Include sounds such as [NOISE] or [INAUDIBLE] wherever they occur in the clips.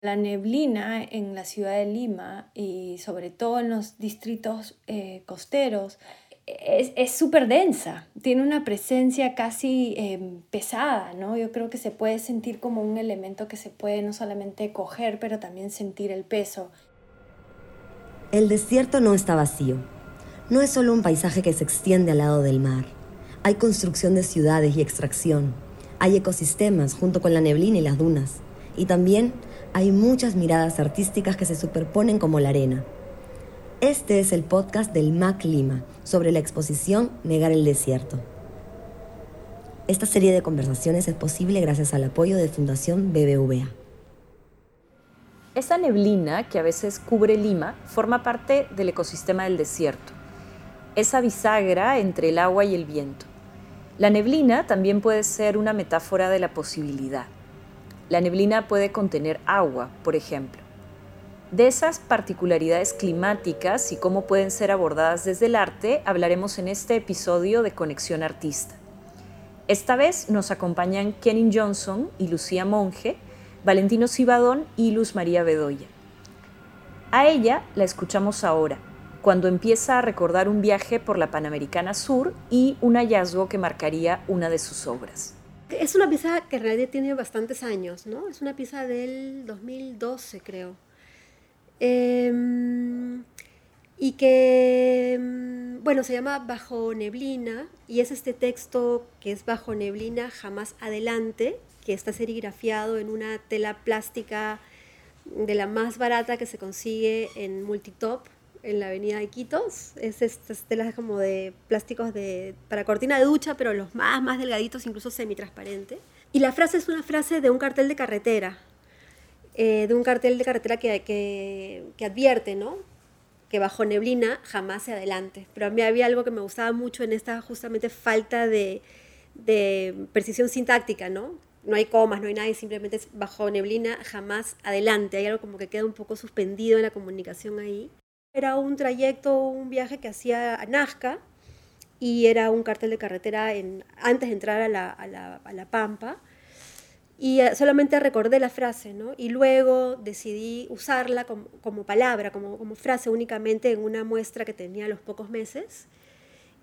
La neblina en la ciudad de Lima y sobre todo en los distritos eh, costeros es súper densa, tiene una presencia casi em, pesada, ¿no? Yo creo que se puede sentir como un elemento que se puede no solamente coger, pero también sentir el peso. El desierto no está vacío. No es solo un paisaje que se extiende al lado del mar. Hay construcción de ciudades y extracción. Hay ecosistemas junto con la neblina y las dunas. Y también hay muchas miradas artísticas que se superponen como la arena. Este es el podcast del MAC Lima sobre la exposición Negar el Desierto. Esta serie de conversaciones es posible gracias al apoyo de Fundación BBVA. Esa neblina que a veces cubre Lima forma parte del ecosistema del desierto, esa bisagra entre el agua y el viento. La neblina también puede ser una metáfora de la posibilidad. La neblina puede contener agua, por ejemplo. De esas particularidades climáticas y cómo pueden ser abordadas desde el arte hablaremos en este episodio de Conexión Artista. Esta vez nos acompañan Kenin Johnson y Lucía Monge, Valentino Cibadón y Luz María Bedoya. A ella la escuchamos ahora, cuando empieza a recordar un viaje por la Panamericana Sur y un hallazgo que marcaría una de sus obras. Es una pieza que en realidad tiene bastantes años, ¿no? Es una pieza del 2012, creo. Em, y que, em, bueno, se llama Bajo Neblina y es este texto que es Bajo Neblina, jamás adelante, que está serigrafiado en una tela plástica de la más barata que se consigue en Multitop, en la avenida de Iquitos. Es estas telas como de plásticos de, para cortina de ducha, pero los más, más delgaditos, incluso semitransparente. Y la frase es una frase de un cartel de carretera, eh, de un cartel de carretera que, que, advierte, ¿no? Que bajo neblina jamás se adelante. Pero a mí había algo que me gustaba mucho en esta justamente falta de, de precisión sintáctica, ¿no? No hay comas, no hay nada, simplemente es bajo neblina jamás adelante. Hay algo como que queda un poco suspendido en la comunicación ahí. Era un trayecto, un viaje que hacía a Nazca y era un cartel de carretera en, antes de entrar a la, Pampa y eh, solamente recordé la frase, ¿no? Y luego decidí usarla como, palabra, como, frase únicamente en una muestra que tenía a los pocos meses.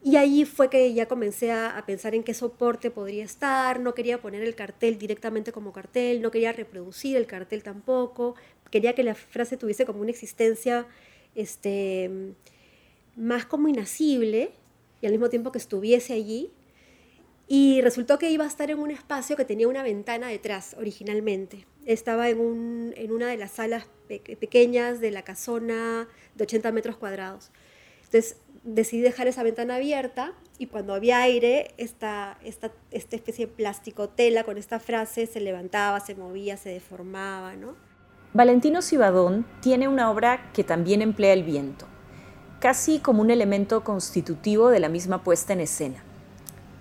Y ahí fue que ya comencé a, pensar en qué soporte podría estar, no quería poner el cartel directamente como cartel, no quería reproducir el cartel tampoco, quería que la frase tuviese como una existencia este, más como inacible y al mismo tiempo que estuviese allí y resultó que iba a estar en un espacio que tenía una ventana detrás originalmente. Estaba en, un, en una de las salas pequeñas de la casona de 80 metros cuadrados. Entonces decidí dejar esa ventana abierta y cuando había aire, esta, esta, esta especie de plástico tela con esta frase se levantaba, se movía, se deformaba. ¿no? Valentino Cibadón tiene una obra que también emplea el viento, casi como un elemento constitutivo de la misma puesta en escena.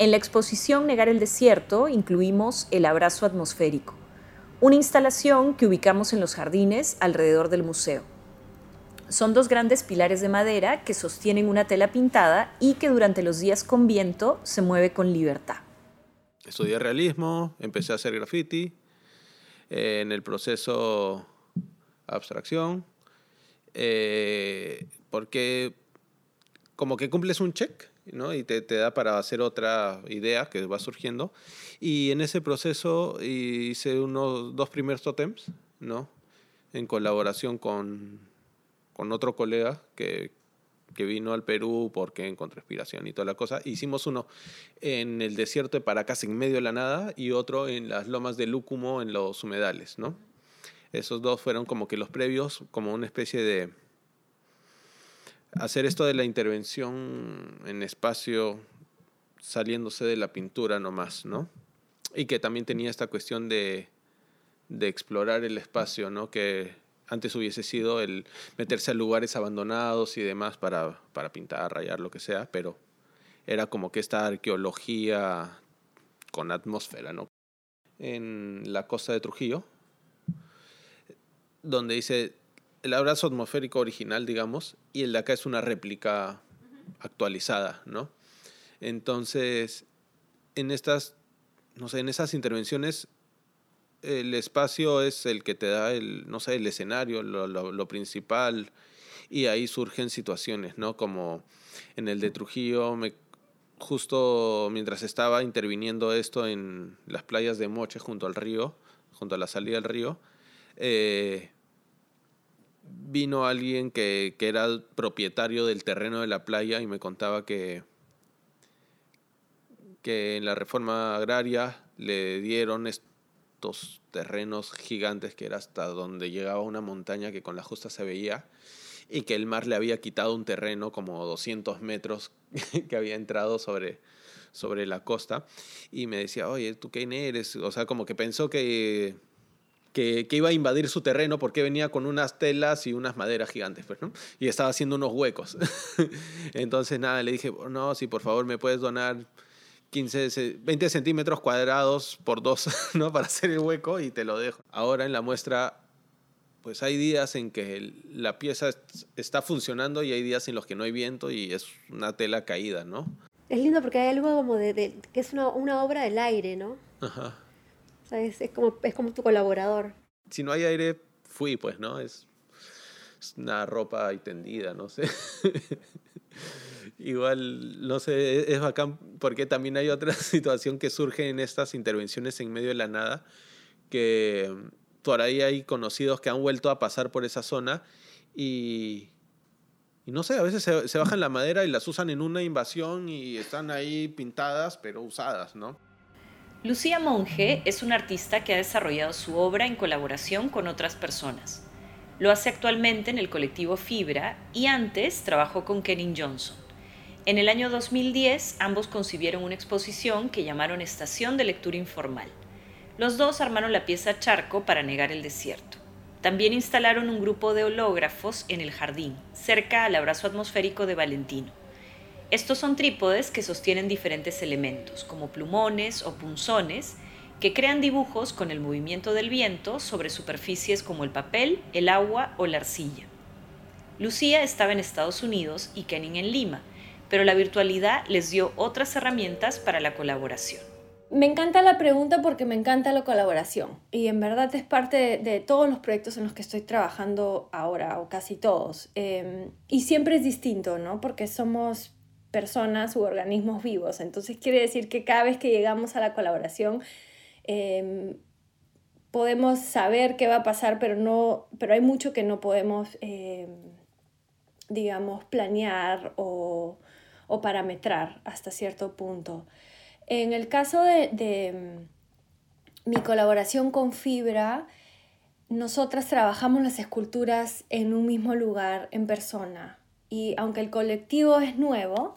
En la exposición Negar el Desierto incluimos El Abrazo Atmosférico, una instalación que ubicamos en los jardines alrededor del museo. Son dos grandes pilares de madera que sostienen una tela pintada y que durante los días con viento se mueve con libertad. Estudié realismo, empecé a hacer graffiti, en el proceso abstracción, eh, porque como que cumples un check ¿no? Y te, da para hacer otra idea que va surgiendo. Y en ese proceso hice unos dos primeros totems, ¿no? En colaboración con, con otro colega que, que vino al Perú porque encontró inspiración y toda la cosa. Hicimos uno en el desierto de Paracas, en medio de la nada, y otro en las lomas de Lúcumo, en los humedales, ¿no? Esos dos fueron como que los previos, como una especie de hacer esto de la intervención en espacio saliéndose de la pintura nomás, ¿no? Y que también tenía esta cuestión de, explorar el espacio, ¿no? Que antes hubiese sido el meterse a lugares abandonados y demás para, para pintar, rayar, lo que sea, pero era como que esta arqueología con atmósfera, ¿no? En la costa de Trujillo, donde dice, el abrazo atmosférico original, digamos, y el de acá es una réplica actualizada, ¿no? Entonces, en estas, no sé, en esas intervenciones el espacio es el que te da el, no sé, el escenario, lo, lo, principal, y ahí surgen situaciones, ¿no? Como en el de Trujillo, me, justo mientras estaba interviniendo esto en las playas de Moche junto al río, junto a la salida del río, eh, vino alguien que, que era propietario del terreno de la playa y me contaba que, que en la reforma agraria le dieron terrenos gigantes que era hasta donde llegaba una montaña que con la justa se veía y que el mar le había quitado un terreno como 200 metros [LAUGHS] que había entrado sobre, sobre la costa y me decía, oye, ¿tú quién eres? O sea, como que pensó que, que, que, iba a invadir su terreno porque venía con unas telas y unas maderas gigantes, pues, ¿no? Y estaba haciendo unos huecos. [LAUGHS] Entonces, nada, le dije, no, si por favor me puedes donar 15, 20 centímetros cuadrados por dos, [LAUGHS] ¿no? Para hacer el hueco y te lo dejo. Ahora en la muestra, pues hay días en que la pieza está funcionando y hay días en los que no hay viento y es una tela caída, ¿no? Es lindo porque hay algo como de, que es una, una, obra del aire, ¿no? Ajá. Es, es, como, es como tu colaborador. Si no hay aire, fui, pues, ¿no? Es, es una ropa ahí tendida, no sé. [LAUGHS] Igual, no sé, es bacán porque también hay otra [LAUGHS] situación que surge en estas intervenciones en medio de la nada, que mm, por ahí hay conocidos que han vuelto a pasar por esa zona y, y no sé, a veces se, se, bajan la madera y las usan en una invasión y están ahí pintadas, pero usadas, ¿no? Lucía Monge es una artista que ha desarrollado su obra en colaboración con otras personas. Lo hace actualmente en el colectivo Fibra y antes trabajó con Kenin Johnson. En el año 2010, ambos concibieron una exposición que llamaron Estación de Lectura Informal. Los dos armaron la pieza Charco para negar el desierto. También instalaron un grupo de hológrafos en el jardín, cerca al abrazo atmosférico de Valentino. Estos son trípodes que sostienen diferentes elementos, como plumones o punzones, que crean dibujos con el movimiento del viento sobre superficies como el papel, el agua o la arcilla. Lucía estaba en Estados Unidos y Kenin en Lima, pero la virtualidad les dio otras herramientas para la colaboración. Me encanta la pregunta porque me encanta la colaboración y en verdad es parte de, todos los proyectos en los que estoy trabajando ahora o casi todos. Em, y siempre es distinto, ¿no? Porque somos personas u organismos vivos. Entonces quiere decir que cada vez que llegamos a la colaboración em, podemos saber qué va a pasar, pero, no, pero hay mucho que no podemos, em, digamos, planear o, o parametrar hasta cierto punto. En el caso de, mm, mi colaboración con Fibra, nosotras trabajamos las esculturas en un mismo lugar, en persona. Y aunque el colectivo es nuevo,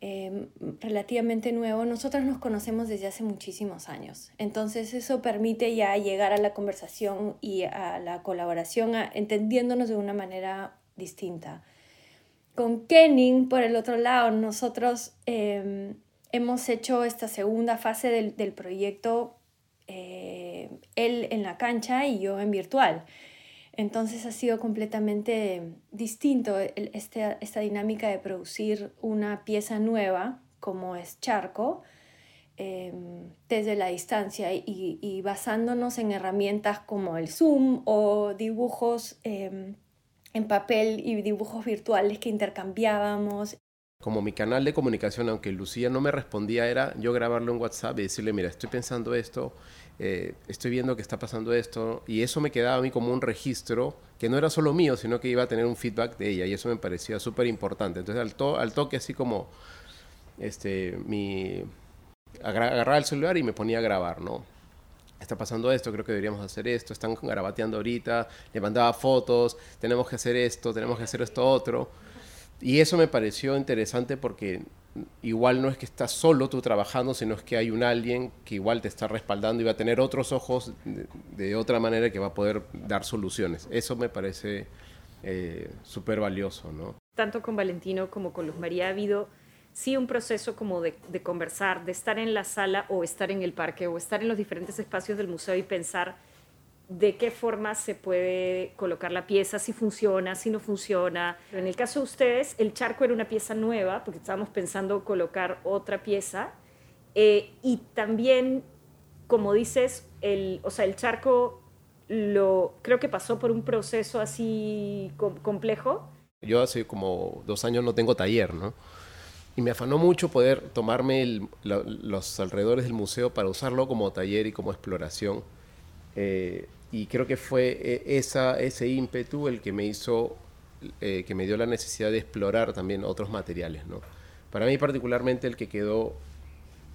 em, relativamente nuevo, nosotras nos conocemos desde hace muchísimos años. Entonces eso permite ya llegar a la conversación y a la colaboración entendiéndonos de una manera distinta. Con Kenning, por el otro lado, nosotros em, hemos hecho esta segunda fase del, proyecto, eh, él en la cancha y yo en virtual. Entonces ha sido completamente distinto este, esta dinámica de producir una pieza nueva como es Charco em, desde la distancia y, basándonos en herramientas como el Zoom o dibujos em, en papel y dibujos virtuales que intercambiábamos. Como mi canal de comunicación, aunque Lucía no me respondía, era yo grabarlo en WhatsApp y decirle, mira, estoy pensando esto, eh, estoy viendo que está pasando esto, y eso me quedaba a mí como un registro que no era solo mío, sino que iba a tener un feedback de ella, y eso me parecía súper importante. Entonces, al, al, toque, así como este, mi, agarraba el celular y me ponía a grabar, ¿no? está pasando esto, creo que deberíamos hacer esto, están garabateando ahorita, le mandaba fotos, tenemos que hacer esto, tenemos que hacer esto otro. Y eso me pareció interesante porque igual no es que estás solo tú trabajando, sino es que hay un alguien que igual te está respaldando y va a tener otros ojos de, otra manera que va a poder dar soluciones. Eso me parece eh, súper valioso, ¿no? Tanto con Valentino como con Luz María ha habido sí un proceso como de, conversar, de estar en la sala o estar en el parque o estar en los diferentes espacios del museo y pensar de qué forma se puede colocar la pieza, si funciona, si no funciona. en el caso de ustedes, el charco era una pieza nueva, porque estábamos pensando colocar otra pieza, eh, y también como dices, el, o sea, el charco lo, creo que pasó por un proceso así complejo. Yo hace como dos años no tengo taller, ¿no? Y me afanó mucho poder tomarme los alrededores del museo para usarlo como taller y como exploración. Eh, y creo que fue eh, esa, ese ímpetu el que me hizo, eh, que me dio la necesidad de explorar también otros materiales, ¿no? Para mí particularmente el que quedó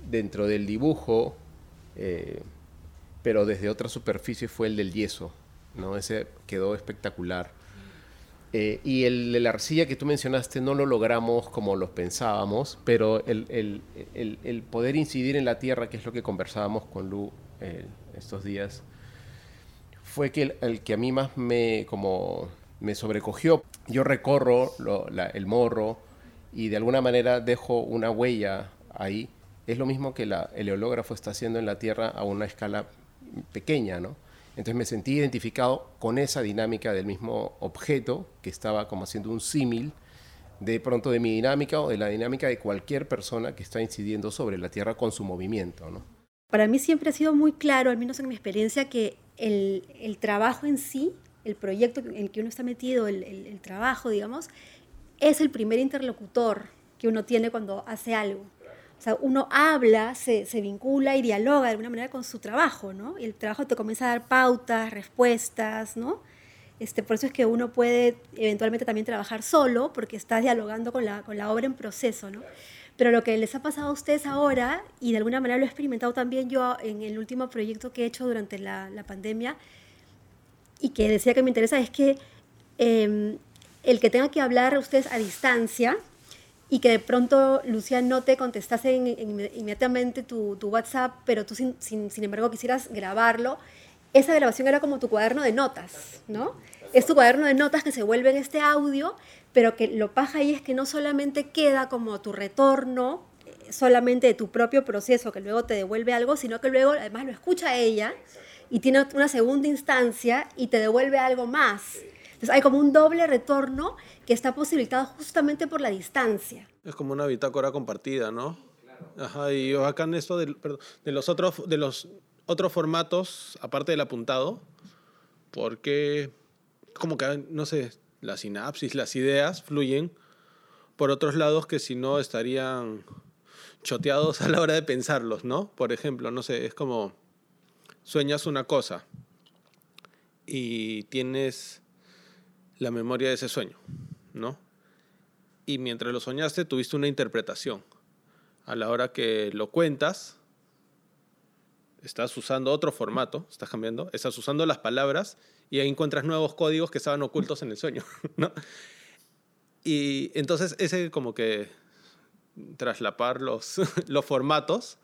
dentro del dibujo, pero desde otra superficie fue el del yeso, ¿no? Ese quedó espectacular. Eh, y el de la arcilla que tú mencionaste no lo logramos como los pensábamos, pero el, el, el, poder incidir en la tierra, que es lo que conversábamos con Lu eh, estos días, fue que el, que a mí más me, como, me sobrecogió. Yo recorro el morro y de alguna manera dejo una huella ahí. Es lo mismo que el eológrafo está haciendo en la tierra a una escala pequeña, ¿no? Entonces me sentí identificado con esa dinámica del mismo objeto que estaba como haciendo un símil de pronto de mi dinámica o de la dinámica de cualquier persona que está incidiendo sobre la Tierra con su movimiento. ¿no? Para mí siempre ha sido muy claro, al menos en mi experiencia, que el, el trabajo en sí, el proyecto en el que uno está metido, el, el, el trabajo, digamos, es el primer interlocutor que uno tiene cuando hace algo. O sea, uno habla, se, se, vincula y dialoga de alguna manera con su trabajo, ¿no? Y el trabajo te comienza a dar pautas, respuestas, ¿no? Este, por eso es que uno puede eventualmente también trabajar solo, porque estás dialogando con la, con la obra en proceso, ¿no? Pero lo que les ha pasado a ustedes ahora, y de alguna manera lo he experimentado también yo en el último proyecto que he hecho durante la, la pandemia, y que decía que me interesa, es que eh, el que tenga que hablar ustedes a distancia, y que de pronto Lucía no te contestase inmediatamente tu, tu, WhatsApp, pero tú sin, sin, sin, embargo quisieras grabarlo, esa grabación era como tu cuaderno de notas, ¿no? Es tu cuaderno de notas que se vuelve en este audio, pero que lo paja ahí es que no solamente queda como tu retorno, eh, solamente de tu propio proceso, que luego te devuelve algo, sino que luego además lo escucha ella y tiene una segunda instancia y te devuelve algo más. Entonces hay como un doble retorno que está posibilitado justamente por la distancia. Es como una bitácora compartida, ¿no? Ajá, y acá en esto de, de, los otros, de los otros formatos, aparte del apuntado, porque como que, no sé, la sinapsis, las ideas fluyen por otros lados que si no estarían choteados [LAUGHS] a la hora de pensarlos, ¿no? Por ejemplo, no sé, es como sueñas una cosa y tienes la memoria de ese sueño. ¿no? Y mientras lo soñaste, tuviste una interpretación. A la hora que lo cuentas, estás usando otro formato, estás cambiando, estás usando las palabras y ahí encuentras nuevos códigos que estaban ocultos en el sueño, [LAUGHS] ¿no? Y entonces ese como que traslapar los, [LAUGHS] los formatos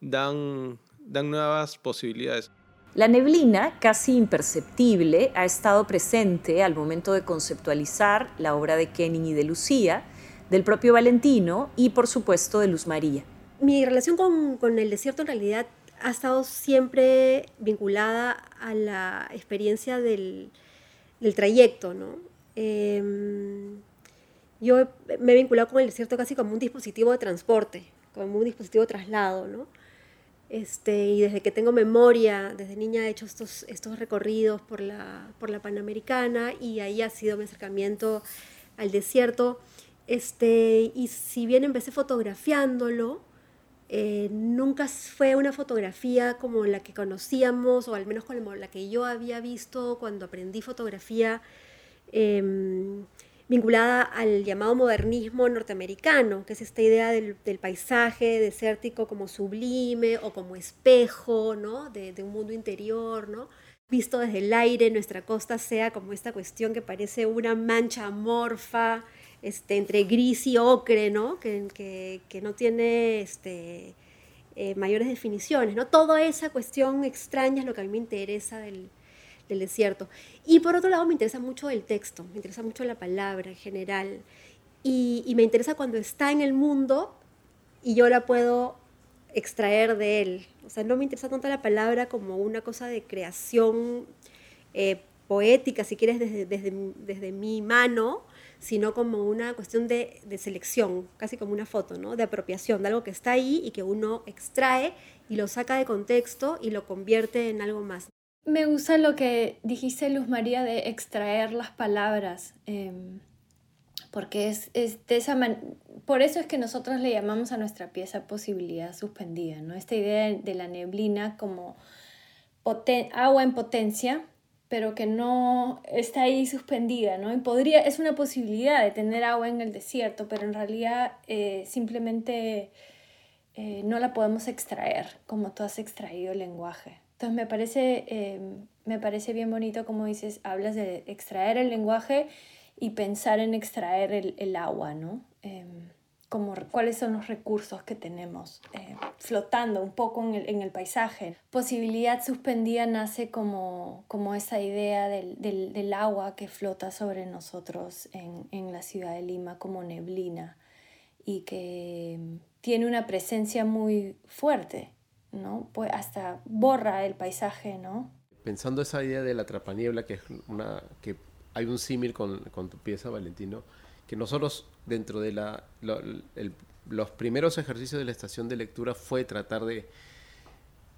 dan, dan nuevas posibilidades. La neblina, casi imperceptible, ha estado presente al momento de conceptualizar la obra de Kenning y de Lucía, del propio Valentino y, por supuesto, de Luz María. Mi relación con, el desierto en realidad ha estado siempre vinculada a la experiencia del, trayecto, ¿no? Em, yo me he vinculado con el desierto casi como un dispositivo de transporte, como un dispositivo de traslado, ¿no? Este, y desde que tengo memoria, desde niña he hecho estos, estos recorridos por la, por la Panamericana y ahí ha sido mi acercamiento al desierto. Este, y si bien empecé fotografiándolo, eh, nunca fue una fotografía como la que conocíamos o al menos como la que yo había visto cuando aprendí fotografía. Eh, vinculada al llamado modernismo norteamericano, que es esta idea del, paisaje desértico como sublime o como espejo ¿no? de, un mundo interior, ¿no? visto desde el aire, nuestra costa sea como esta cuestión que parece una mancha amorfa este, entre gris y ocre, ¿no? Que, que, no tiene este, eh, mayores definiciones. ¿no? Toda esa cuestión extraña es lo que a mí me interesa del, del desierto. Y por otro lado me interesa mucho el texto, me interesa mucho la palabra en general. Y, me interesa cuando está en el mundo y yo la puedo extraer de él. O sea, no me interesa tanto la palabra como una cosa de creación eh, poética, si quieres, desde, desde, desde, mi mano, sino como una cuestión de, de, selección, casi como una foto, ¿no? de apropiación, de algo que está ahí y que uno extrae y lo saca de contexto y lo convierte en algo más. Me gusta lo que dijiste, Luz María, de extraer las palabras. Eh porque es, es de esa por eso es que nosotros le llamamos a nuestra pieza posibilidad suspendida, ¿no? Esta idea de la neblina como agua en potencia, pero que no está ahí suspendida, ¿no? Y podría, es una posibilidad de tener agua en el desierto, pero en realidad eh, simplemente eh, no la podemos extraer como tú has extraído el lenguaje. Entonces me parece, eh, me parece bien bonito como dices, hablas de extraer el lenguaje y pensar en extraer el, el agua, ¿no? Como cuáles son los recursos que tenemos eh, flotando un poco en el, en el, paisaje. Posibilidad suspendida nace como, como esa idea del, del, del, agua que flota sobre nosotros en, en la ciudad de Lima como neblina y que tiene una presencia muy fuerte, ¿no? Pues hasta borra el paisaje, ¿no? Pensando esa idea de la trapaniebla, que es una que hay un símil con, con, tu pieza, Valentino, que nosotros dentro de la, los primeros ejercicios de la estación de lectura fue tratar de,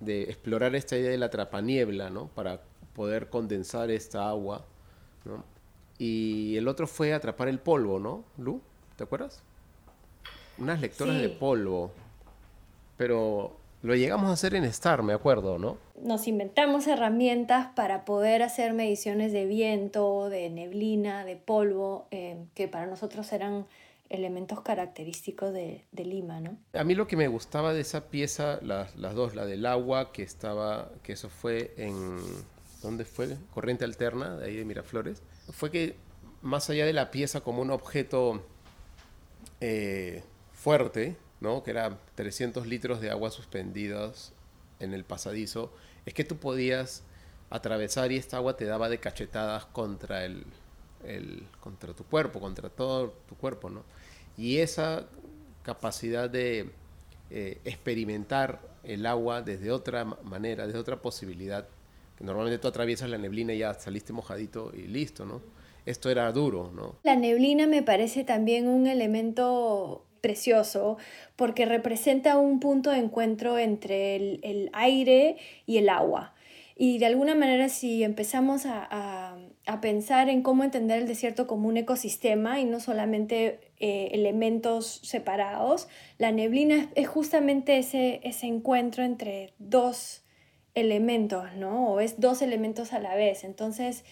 de explorar esta idea de la trapaniebla, ¿no? Para poder condensar esta agua, ¿no? Y el otro fue atrapar el polvo, ¿no, Lu? ¿Te acuerdas? Unas lectoras de polvo. Pero lo llegamos a hacer en Star, me acuerdo, ¿no? Nos inventamos herramientas para poder hacer mediciones de viento, de neblina, de polvo, eh, que para nosotros eran elementos característicos de, de, Lima, ¿no? A mí lo que me gustaba de esa pieza, las, las dos, la del agua, que estaba, que eso fue en, ¿dónde fue? Corriente Alterna, de ahí de Miraflores, fue que más allá de la pieza como un objeto eh, fuerte, ¿no? que eran 300 litros de agua suspendidos en el pasadizo, es que tú podías atravesar y esta agua te daba de cachetadas contra el, contra tu cuerpo, contra todo tu cuerpo, ¿no? Y esa capacidad de eh, experimentar el agua desde otra manera, desde otra posibilidad, que normalmente tú atraviesas la neblina y ya saliste mojadito y listo, ¿no? Esto era duro, ¿no? La neblina me parece también un elemento precioso porque representa un punto de encuentro entre el, aire y el agua. Y de alguna manera si empezamos a, pensar en cómo entender el desierto como un ecosistema y no solamente eh, elementos separados, la neblina es, justamente ese, ese encuentro entre dos elementos, ¿no? O es dos elementos a la vez. Entonces,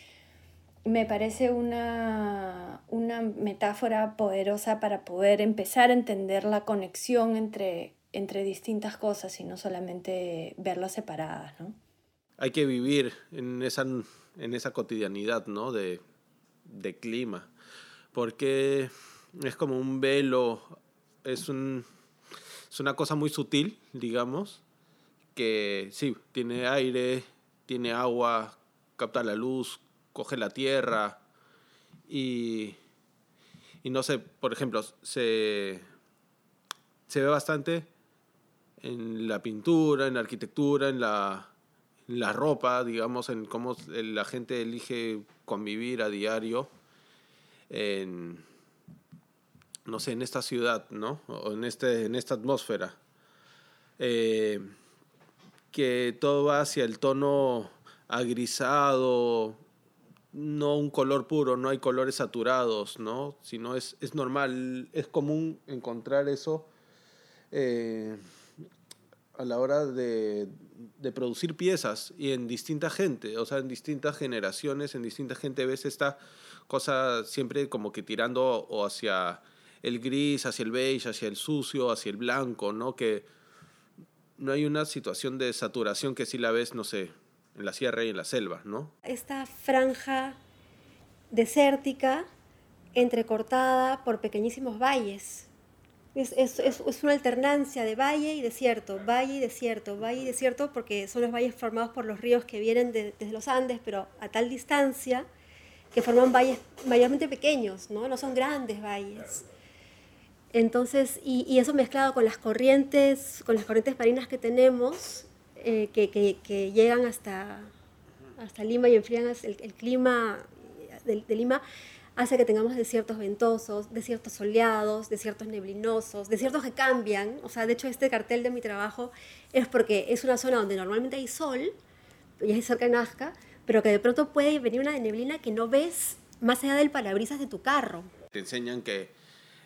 me parece una, una metáfora poderosa para poder empezar a entender la conexión entre, entre distintas cosas y no solamente verlas separadas, ¿no? Hay que vivir en esa, en esa cotidianidad, ¿no? De, de clima, porque es como un velo, es, un, es una cosa muy sutil, digamos, que sí, tiene aire, tiene agua, capta la luz, coge la tierra y, y no sé, por ejemplo, se, se ve bastante en la pintura, en la arquitectura, en la, la ropa, digamos, en cómo la gente elige convivir a diario en, no sé, en esta ciudad, ¿no? O en, este, en esta atmósfera. Eh, que todo va hacia el tono agrisado, no un color puro, no hay colores saturados, ¿no? Sino es, es normal, es común encontrar eso eh, a la hora de, de, producir piezas y en distinta gente, o sea, en distintas generaciones, en distinta gente ves esta cosa siempre como que tirando o hacia el gris, hacia el beige, hacia el sucio, hacia el blanco, ¿no? Que no hay una situación de saturación que si la ves, no sé, en la sierra y en la selva, ¿no? Esta franja desértica entrecortada por pequeñísimos valles. Es, es, es, una alternancia de valle y desierto, valle y desierto, valle y desierto, porque son los valles formados por los ríos que vienen desde los Andes, pero a tal distancia que forman valles mayormente pequeños, no, no son grandes valles. Entonces, y, y, eso mezclado con las corrientes, con las corrientes marinas que tenemos, eh, que, llegan hasta, hasta Lima y enfrían el, el clima de, de, Lima, hace que tengamos desiertos ventosos, desiertos soleados, desiertos neblinosos, desiertos que cambian. O sea, de hecho este cartel de mi trabajo es porque es una zona donde normalmente hay sol, y es cerca de Nazca, pero que de pronto puede venir una neblina que no ves más allá del parabrisas de tu carro. Te enseñan que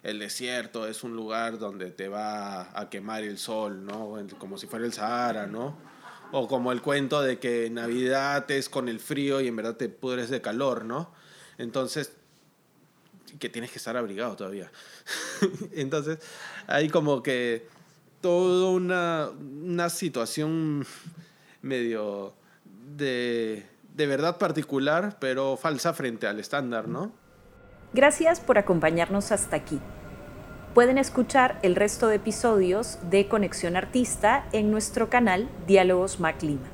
el desierto es un lugar donde te va a quemar el sol, ¿no? Como si fuera el Sahara, ¿no? O como el cuento de que Navidad es con el frío y en verdad te pudres de calor, ¿no? Entonces, que tienes que estar abrigado todavía. [LAUGHS] Entonces, hay como que toda una, una situación medio de, de verdad particular, pero falsa frente al estándar, ¿no? Gracias por acompañarnos hasta aquí. Pueden escuchar el resto de episodios de Conexión Artista en nuestro canal Diálogos Mac Lima.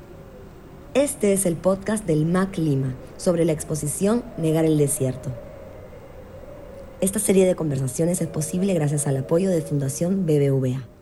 Este es el podcast del Mac Lima sobre la exposición Negar el Desierto. Esta serie de conversaciones es posible gracias al apoyo de Fundación BBVA.